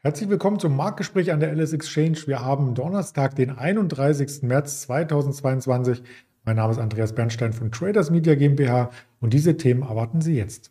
Herzlich willkommen zum Marktgespräch an der LS Exchange. Wir haben Donnerstag, den 31. März 2022. Mein Name ist Andreas Bernstein von Traders Media GmbH und diese Themen erwarten Sie jetzt.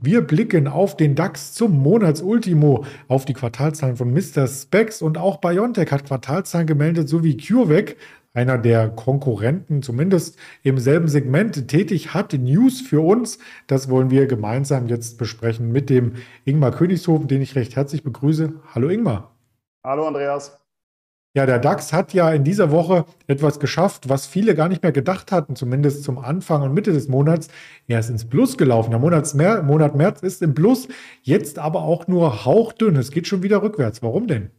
Wir blicken auf den DAX zum Monatsultimo, auf die Quartalzahlen von Mr. Specs und auch BioNTech hat Quartalzahlen gemeldet, sowie CureVac, einer der Konkurrenten, zumindest im selben Segment tätig, hat News für uns. Das wollen wir gemeinsam jetzt besprechen mit dem Ingmar Königshofen, den ich recht herzlich begrüße. Hallo Ingmar. Hallo Andreas. Ja, der DAX hat ja in dieser Woche etwas geschafft, was viele gar nicht mehr gedacht hatten, zumindest zum Anfang und Mitte des Monats. Er ist ins Plus gelaufen. Der Monat, Monat März ist im Plus, jetzt aber auch nur hauchdünn. Es geht schon wieder rückwärts. Warum denn?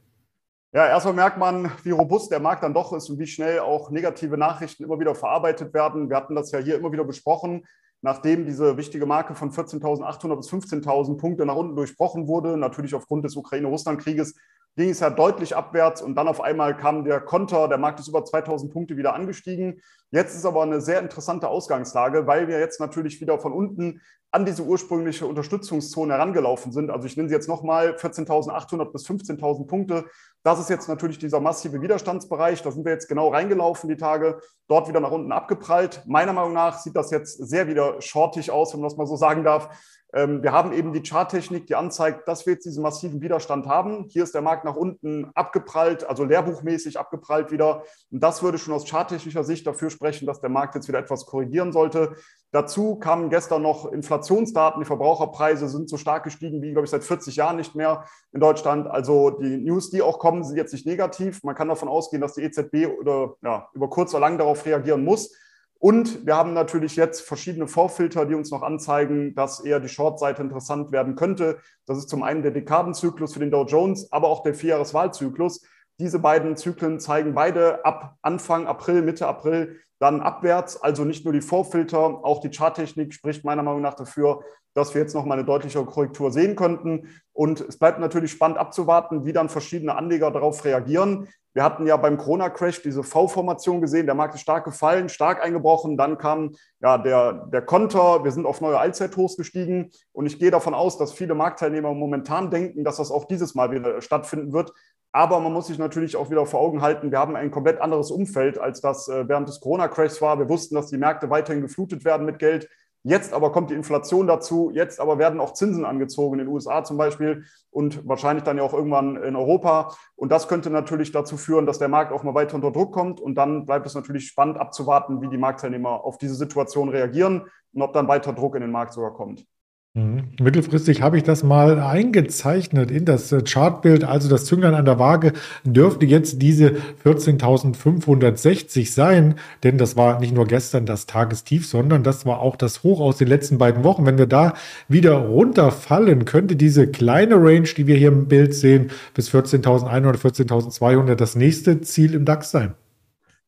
Ja, erstmal merkt man, wie robust der Markt dann doch ist und wie schnell auch negative Nachrichten immer wieder verarbeitet werden. Wir hatten das ja hier immer wieder besprochen. Nachdem diese wichtige Marke von 14.800 bis 15.000 Punkte nach unten durchbrochen wurde, natürlich aufgrund des Ukraine-Russland-Krieges, ging es ja deutlich abwärts und dann auf einmal kam der Konter, der Markt ist über 2000 Punkte wieder angestiegen. Jetzt ist aber eine sehr interessante Ausgangslage, weil wir jetzt natürlich wieder von unten an diese ursprüngliche Unterstützungszone herangelaufen sind. Also ich nenne sie jetzt nochmal 14.800 bis 15.000 Punkte. Das ist jetzt natürlich dieser massive Widerstandsbereich. Da sind wir jetzt genau reingelaufen die Tage, dort wieder nach unten abgeprallt. Meiner Meinung nach sieht das jetzt sehr wieder shortig aus, wenn man das mal so sagen darf. Ähm, wir haben eben die Charttechnik, die anzeigt, dass wir jetzt diesen massiven Widerstand haben. Hier ist der Markt nach unten abgeprallt, also lehrbuchmäßig abgeprallt wieder. Und das würde schon aus charttechnischer Sicht dafür sprechen, dass der Markt jetzt wieder etwas korrigieren sollte. Dazu kamen gestern noch Inflationsdaten. Die Verbraucherpreise sind so stark gestiegen wie, glaube ich, seit 40 Jahren nicht mehr in Deutschland. Also die News, die auch kommen, sind jetzt nicht negativ. Man kann davon ausgehen, dass die EZB oder, ja, über kurz oder lang darauf reagieren muss. Und wir haben natürlich jetzt verschiedene Vorfilter, die uns noch anzeigen, dass eher die Short-Seite interessant werden könnte. Das ist zum einen der Dekadenzyklus für den Dow Jones, aber auch der Vierjahreswahlzyklus. Diese beiden Zyklen zeigen beide ab Anfang April, Mitte April dann abwärts. Also nicht nur die Vorfilter, auch die Charttechnik spricht meiner Meinung nach dafür, dass wir jetzt nochmal eine deutlichere Korrektur sehen könnten. Und es bleibt natürlich spannend abzuwarten, wie dann verschiedene Anleger darauf reagieren. Wir hatten ja beim Corona-Crash diese V-Formation gesehen. Der Markt ist stark gefallen, stark eingebrochen. Dann kam ja der, der Konter. Wir sind auf neue Allzeithochs gestiegen. Und ich gehe davon aus, dass viele Marktteilnehmer momentan denken, dass das auch dieses Mal wieder stattfinden wird. Aber man muss sich natürlich auch wieder vor Augen halten, wir haben ein komplett anderes Umfeld, als das äh, während des Corona-Crashs war. Wir wussten, dass die Märkte weiterhin geflutet werden mit Geld. Jetzt aber kommt die Inflation dazu, jetzt aber werden auch Zinsen angezogen in den USA zum Beispiel und wahrscheinlich dann ja auch irgendwann in Europa. Und das könnte natürlich dazu führen, dass der Markt auch mal weiter unter Druck kommt. Und dann bleibt es natürlich spannend abzuwarten, wie die Marktteilnehmer auf diese Situation reagieren und ob dann weiter Druck in den Markt sogar kommt. Mhm. Mittelfristig habe ich das mal eingezeichnet in das äh, Chartbild. Also das Zünglein an der Waage dürfte jetzt diese 14.560 sein, denn das war nicht nur gestern das Tagestief, sondern das war auch das Hoch aus den letzten beiden Wochen. Wenn wir da wieder runterfallen, könnte diese kleine Range, die wir hier im Bild sehen, bis 14.100, 14.200 das nächste Ziel im DAX sein.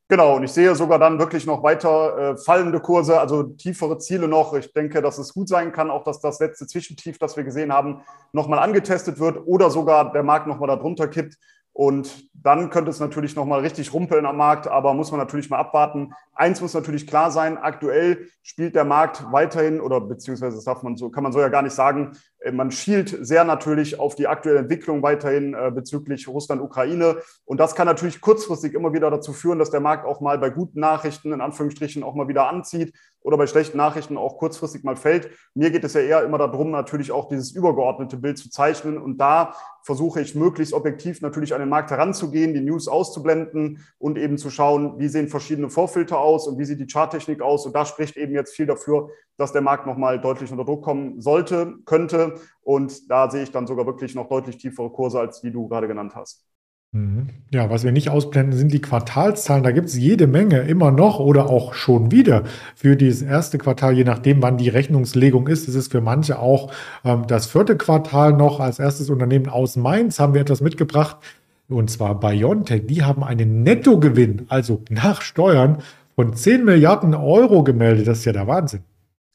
Genau, und ich sehe sogar dann wirklich noch weiter äh, fallende Kurse, also tiefere Ziele noch. Ich denke, dass es gut sein kann, auch dass das letzte Zwischentief, das wir gesehen haben, nochmal angetestet wird oder sogar der Markt nochmal darunter kippt. Und dann könnte es natürlich nochmal richtig rumpeln am Markt, aber muss man natürlich mal abwarten. Eins muss natürlich klar sein, aktuell spielt der Markt weiterhin, oder beziehungsweise das darf man so, kann man so ja gar nicht sagen, man schielt sehr natürlich auf die aktuelle Entwicklung weiterhin äh, bezüglich Russland-Ukraine. Und das kann natürlich kurzfristig immer wieder dazu führen, dass der Markt auch mal bei guten Nachrichten in Anführungsstrichen auch mal wieder anzieht oder bei schlechten Nachrichten auch kurzfristig mal fällt. Mir geht es ja eher immer darum, natürlich auch dieses übergeordnete Bild zu zeichnen. Und da versuche ich möglichst objektiv natürlich an den Markt heranzugehen, die News auszublenden und eben zu schauen, wie sehen verschiedene Vorfilter aus und wie sieht die Charttechnik aus. Und da spricht eben jetzt viel dafür, dass der Markt nochmal deutlich unter Druck kommen sollte, könnte. Und da sehe ich dann sogar wirklich noch deutlich tiefere Kurse, als die du gerade genannt hast. Mhm. Ja, was wir nicht ausblenden, sind die Quartalszahlen. Da gibt es jede Menge immer noch oder auch schon wieder für dieses erste Quartal, je nachdem, wann die Rechnungslegung ist. Es ist für manche auch ähm, das vierte Quartal noch. Als erstes Unternehmen aus Mainz haben wir etwas mitgebracht. Und zwar Biontech. Die haben einen Nettogewinn, also nach Steuern, von 10 Milliarden Euro gemeldet. Das ist ja der Wahnsinn.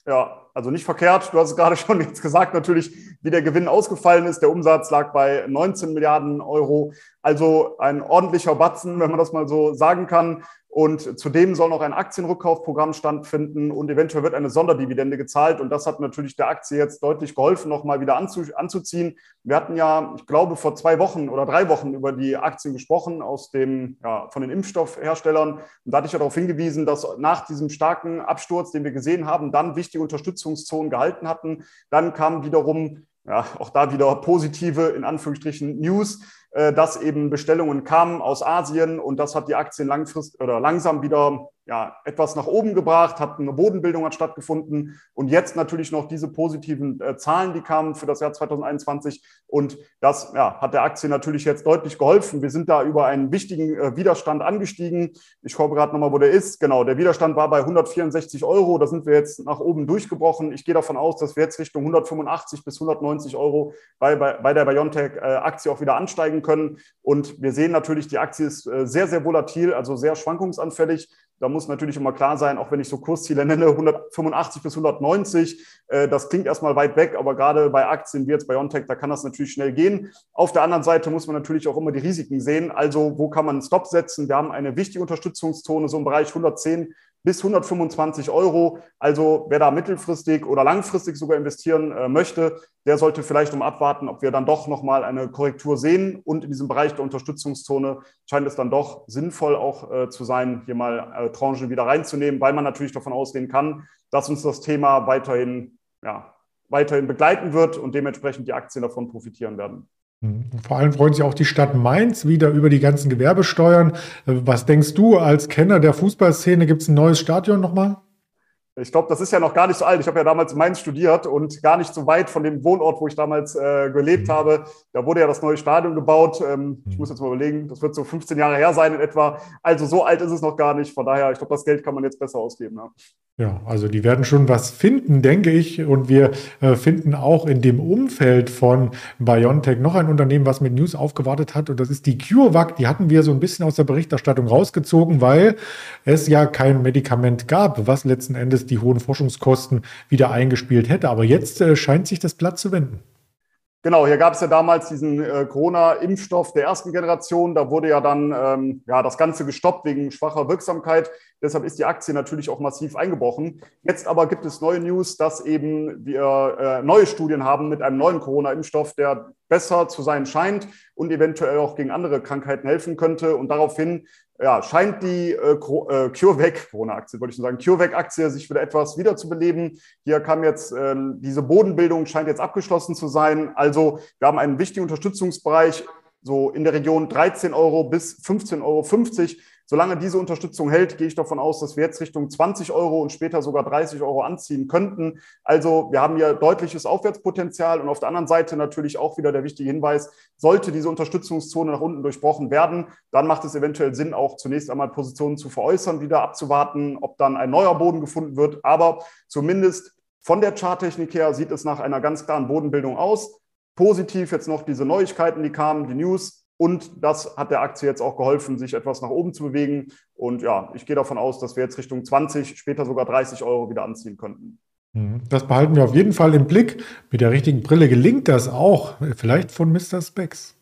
Ja, also nicht verkehrt. Du hast es gerade schon jetzt gesagt, natürlich, wie der Gewinn ausgefallen ist. Der Umsatz lag bei 19 Milliarden Euro. Also ein ordentlicher Batzen, wenn man das mal so sagen kann. Und zudem soll noch ein Aktienrückkaufprogramm stattfinden und eventuell wird eine Sonderdividende gezahlt. Und das hat natürlich der Aktie jetzt deutlich geholfen, nochmal wieder anzu, anzuziehen. Wir hatten ja, ich glaube, vor zwei Wochen oder drei Wochen über die Aktien gesprochen aus dem, ja, von den Impfstoffherstellern. Und da hatte ich ja darauf hingewiesen, dass nach diesem starken Absturz, den wir gesehen haben, dann wichtige Unterstützungszonen gehalten hatten. Dann kam wiederum ja, auch da wieder positive, in Anführungsstrichen, News. Äh, dass eben Bestellungen kamen aus Asien und das hat die Aktien langfristig oder langsam wieder ja, etwas nach oben gebracht, hat eine Bodenbildung hat stattgefunden und jetzt natürlich noch diese positiven äh, Zahlen, die kamen für das Jahr 2021 und das ja, hat der Aktie natürlich jetzt deutlich geholfen. Wir sind da über einen wichtigen äh, Widerstand angestiegen. Ich schaue gerade nochmal, wo der ist. Genau, der Widerstand war bei 164 Euro. Da sind wir jetzt nach oben durchgebrochen. Ich gehe davon aus, dass wir jetzt Richtung 185 bis 190 Euro bei, bei, bei der BioNTech-Aktie äh, auch wieder ansteigen können. Und wir sehen natürlich, die Aktie ist äh, sehr, sehr volatil, also sehr schwankungsanfällig. Da muss natürlich immer klar sein, auch wenn ich so Kursziele nenne, 185 bis 190, äh, das klingt erstmal weit weg, aber gerade bei Aktien wie jetzt bei OnTech, da kann das natürlich schnell gehen. Auf der anderen Seite muss man natürlich auch immer die Risiken sehen. Also wo kann man einen Stop setzen? Wir haben eine wichtige Unterstützungszone, so im Bereich 110 bis 125 Euro. Also wer da mittelfristig oder langfristig sogar investieren äh, möchte, der sollte vielleicht um abwarten, ob wir dann doch nochmal eine Korrektur sehen. Und in diesem Bereich der Unterstützungszone scheint es dann doch sinnvoll auch äh, zu sein, hier mal äh, Tranchen wieder reinzunehmen, weil man natürlich davon ausgehen kann, dass uns das Thema weiterhin, ja, weiterhin begleiten wird und dementsprechend die Aktien davon profitieren werden. Mhm. Vor allem freuen sich auch die Stadt Mainz wieder über die ganzen Gewerbesteuern. Äh, was denkst du als Kenner der Fußballszene? Gibt es ein neues Stadion nochmal? Ich glaube, das ist ja noch gar nicht so alt. Ich habe ja damals in Mainz studiert und gar nicht so weit von dem Wohnort, wo ich damals äh, gelebt mhm. habe. Da wurde ja das neue Stadion gebaut. Ähm, ich mhm. muss jetzt mal überlegen, das wird so 15 Jahre her sein in etwa. Also so alt ist es noch gar nicht. Von daher, ich glaube, das Geld kann man jetzt besser ausgeben. Ja. Ja, also die werden schon was finden, denke ich. Und wir äh, finden auch in dem Umfeld von BioNTech noch ein Unternehmen, was mit News aufgewartet hat. Und das ist die CureVac. Die hatten wir so ein bisschen aus der Berichterstattung rausgezogen, weil es ja kein Medikament gab, was letzten Endes die hohen Forschungskosten wieder eingespielt hätte. Aber jetzt äh, scheint sich das Blatt zu wenden. Genau, hier gab es ja damals diesen äh, Corona-Impfstoff der ersten Generation. Da wurde ja dann ähm, ja, das Ganze gestoppt wegen schwacher Wirksamkeit. Deshalb ist die Aktie natürlich auch massiv eingebrochen. Jetzt aber gibt es neue News, dass eben wir äh, neue Studien haben mit einem neuen Corona-Impfstoff, der besser zu sein scheint und eventuell auch gegen andere Krankheiten helfen könnte. Und daraufhin ja, scheint die äh, äh, CureVac, Corona-Aktie, wollte ich schon sagen, CureVac-Aktie sich wieder etwas wiederzubeleben. Hier kam jetzt, äh, diese Bodenbildung scheint jetzt abgeschlossen zu sein. Also wir haben einen wichtigen Unterstützungsbereich, so in der Region 13 Euro bis 15,50 Euro Solange diese Unterstützung hält, gehe ich davon aus, dass wir jetzt Richtung 20 Euro und später sogar 30 Euro anziehen könnten. Also wir haben hier deutliches Aufwärtspotenzial und auf der anderen Seite natürlich auch wieder der wichtige Hinweis, sollte diese Unterstützungszone nach unten durchbrochen werden, dann macht es eventuell Sinn, auch zunächst einmal Positionen zu veräußern, wieder abzuwarten, ob dann ein neuer Boden gefunden wird. Aber zumindest von der Charttechnik her sieht es nach einer ganz klaren Bodenbildung aus. Positiv jetzt noch diese Neuigkeiten, die kamen, die News. Und das hat der Aktie jetzt auch geholfen, sich etwas nach oben zu bewegen. Und ja, ich gehe davon aus, dass wir jetzt Richtung 20, später sogar 30 Euro wieder anziehen könnten. Mhm. Das behalten wir auf jeden Fall im Blick. Mit der richtigen Brille gelingt das auch. Vielleicht von Mr. Specs.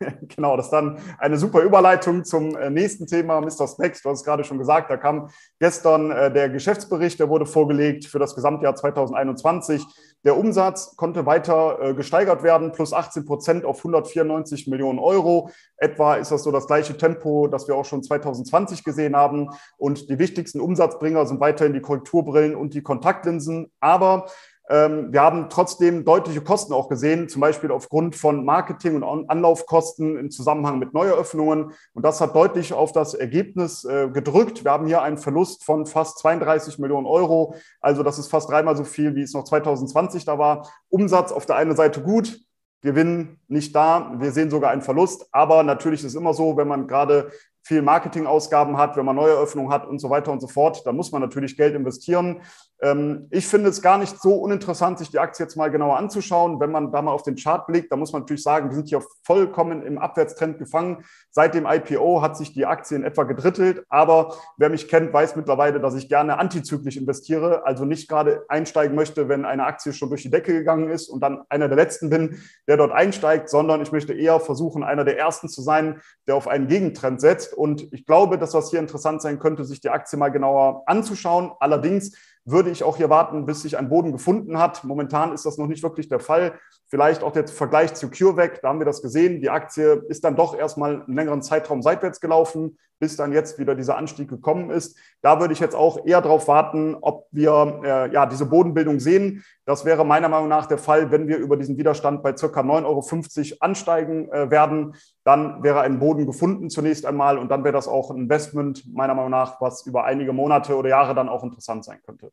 genau, das ist dann eine super Überleitung zum äh, nächsten Thema, Mr. Specs. Du hast es gerade schon gesagt, da kam gestern äh, der Geschäftsbericht, der wurde vorgelegt für das Gesamtjahr 2021. Der Umsatz konnte weiter äh, gesteigert werden, plus 18 Prozent auf 194 Millionen Euro. Etwa ist das so das gleiche Tempo, das wir auch schon 2020 gesehen haben. Und die wichtigsten Umsatzbringer sind weiterhin die Korrekturbrillen und die Kontaktlinsen. Aber wir haben trotzdem deutliche Kosten auch gesehen, zum Beispiel aufgrund von Marketing- und Anlaufkosten im Zusammenhang mit Neueröffnungen. Und das hat deutlich auf das Ergebnis äh, gedrückt. Wir haben hier einen Verlust von fast 32 Millionen Euro. Also das ist fast dreimal so viel, wie es noch 2020 da war. Umsatz auf der einen Seite gut, Gewinn nicht da. Wir sehen sogar einen Verlust. Aber natürlich ist es immer so, wenn man gerade viel Marketingausgaben hat, wenn man Neueröffnungen hat und so weiter und so fort. Da muss man natürlich Geld investieren. Ähm, ich finde es gar nicht so uninteressant, sich die Aktie jetzt mal genauer anzuschauen. Wenn man da mal auf den Chart blickt, da muss man natürlich sagen, wir sind hier vollkommen im Abwärtstrend gefangen. Seit dem IPO hat sich die Aktie in etwa gedrittelt. Aber wer mich kennt, weiß mittlerweile, dass ich gerne antizyklisch investiere. Also nicht gerade einsteigen möchte, wenn eine Aktie schon durch die Decke gegangen ist und dann einer der letzten bin, der dort einsteigt, sondern ich möchte eher versuchen, einer der ersten zu sein, der auf einen Gegentrend setzt. Und ich glaube, dass was hier interessant sein könnte, sich die Aktie mal genauer anzuschauen. Allerdings würde ich auch hier warten, bis sich ein Boden gefunden hat. Momentan ist das noch nicht wirklich der Fall. Vielleicht auch der Vergleich zu CureVac, da haben wir das gesehen. Die Aktie ist dann doch erstmal einen längeren Zeitraum seitwärts gelaufen, bis dann jetzt wieder dieser Anstieg gekommen ist. Da würde ich jetzt auch eher darauf warten, ob wir äh, ja diese Bodenbildung sehen. Das wäre meiner Meinung nach der Fall, wenn wir über diesen Widerstand bei circa 9,50 Euro ansteigen äh, werden. Dann wäre ein Boden gefunden zunächst einmal und dann wäre das auch ein Investment meiner Meinung nach, was über einige Monate oder Jahre dann auch interessant sein könnte.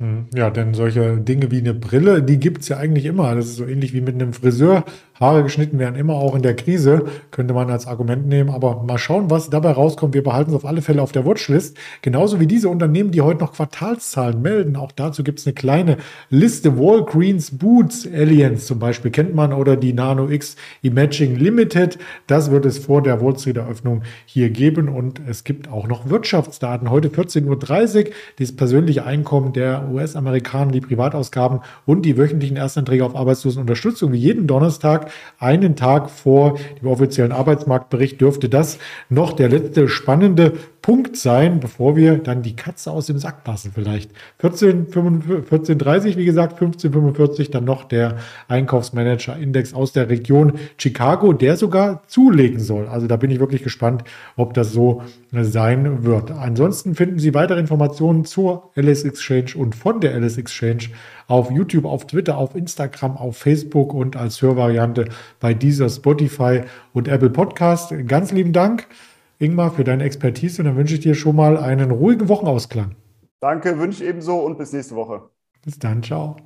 Hm, ja, denn solche Dinge wie eine Brille, die gibt es ja eigentlich immer. Das ist so ähnlich wie mit einem Friseur. Haare geschnitten werden immer auch in der Krise, könnte man als Argument nehmen. Aber mal schauen, was dabei rauskommt. Wir behalten es auf alle Fälle auf der Watchlist. Genauso wie diese Unternehmen, die heute noch Quartalszahlen melden. Auch dazu gibt es eine kleine Liste. Walgreens Boots Alliance zum Beispiel kennt man oder die Nano X Imaging Limited. Das wird es vor der Wall Street Eröffnung hier geben. Und es gibt auch noch Wirtschaftsdaten. Heute 14.30 Uhr. Das persönliche Einkommen der US-Amerikaner, die Privatausgaben und die wöchentlichen Erstanträge auf Arbeitslosenunterstützung wie jeden Donnerstag, einen Tag vor dem offiziellen Arbeitsmarktbericht, dürfte das noch der letzte spannende Punkt sein, bevor wir dann die Katze aus dem Sack passen vielleicht. 14.30 14, wie gesagt, 15.45 dann noch der Einkaufsmanager-Index aus der Region Chicago, der sogar zulegen soll. Also da bin ich wirklich gespannt, ob das so sein wird. Ansonsten finden Sie weitere Informationen zur LS Exchange und von der LS Exchange auf YouTube, auf Twitter, auf Instagram, auf Facebook und als Hörvariante bei dieser Spotify und Apple Podcast. Ganz lieben Dank. Ingmar, für deine Expertise und dann wünsche ich dir schon mal einen ruhigen Wochenausklang. Danke, wünsche ebenso und bis nächste Woche. Bis dann, ciao.